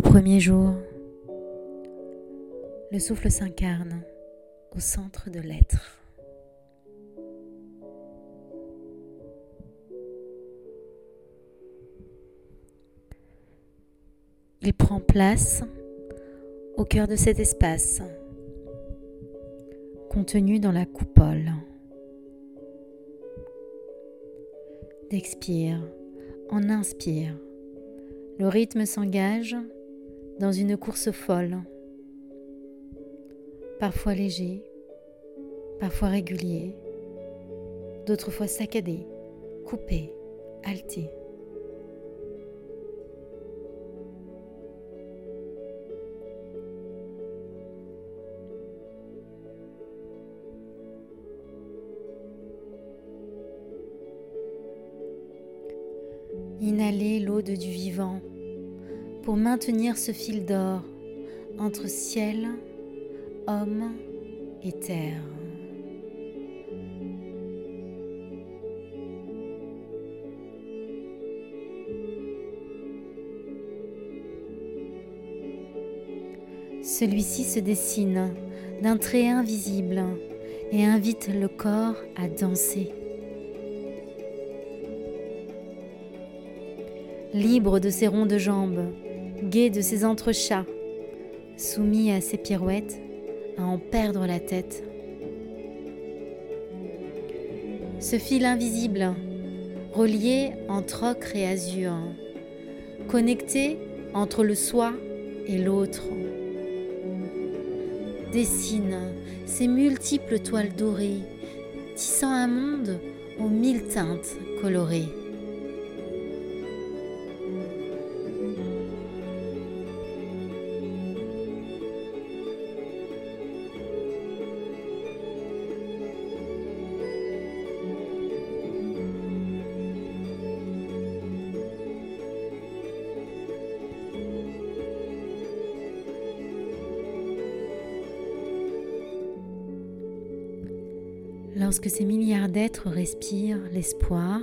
premier jour, le souffle s'incarne au centre de l'être. Il prend place au cœur de cet espace, contenu dans la coupole. D'expire, en inspire, le rythme s'engage dans une course folle, parfois léger, parfois régulier, d'autres fois saccadé, coupé, halté. Inhalez l'eau du vivant pour maintenir ce fil d'or entre ciel, homme et terre. Celui-ci se dessine d'un trait invisible et invite le corps à danser. libre de ses rondes jambes, gai de ses entrechats, soumis à ses pirouettes, à en perdre la tête. Ce fil invisible, relié entre ocre et azur, connecté entre le soi et l'autre, dessine ses multiples toiles dorées, tissant un monde aux mille teintes colorées. Lorsque ces milliards d'êtres respirent l'espoir,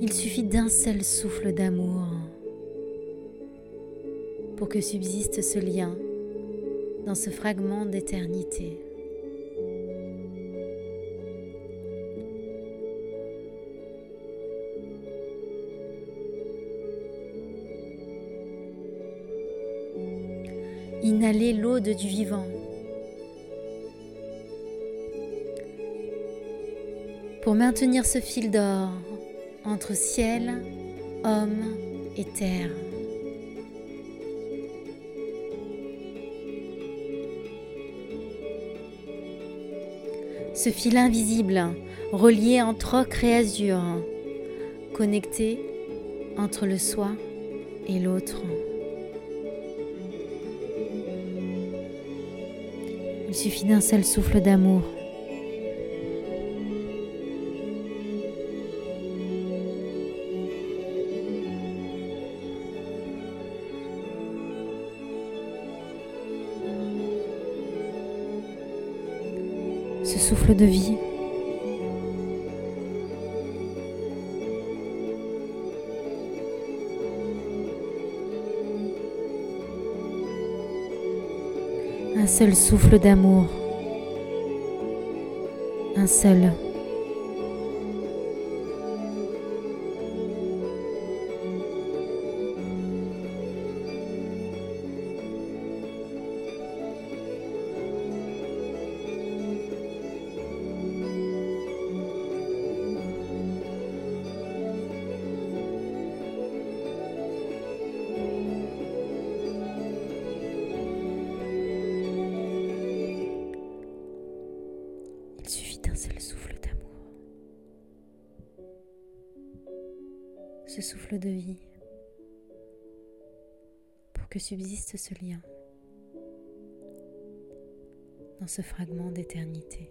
il suffit d'un seul souffle d'amour pour que subsiste ce lien dans ce fragment d'éternité. Inhalez l'aude du vivant. Pour maintenir ce fil d'or entre ciel, homme et terre. Ce fil invisible relié entre ocre et azur, connecté entre le soi et l'autre. Il suffit d'un seul souffle d'amour. Ce souffle de vie un seul souffle d'amour, un seul. Ce souffle de vie, pour que subsiste ce lien dans ce fragment d'éternité.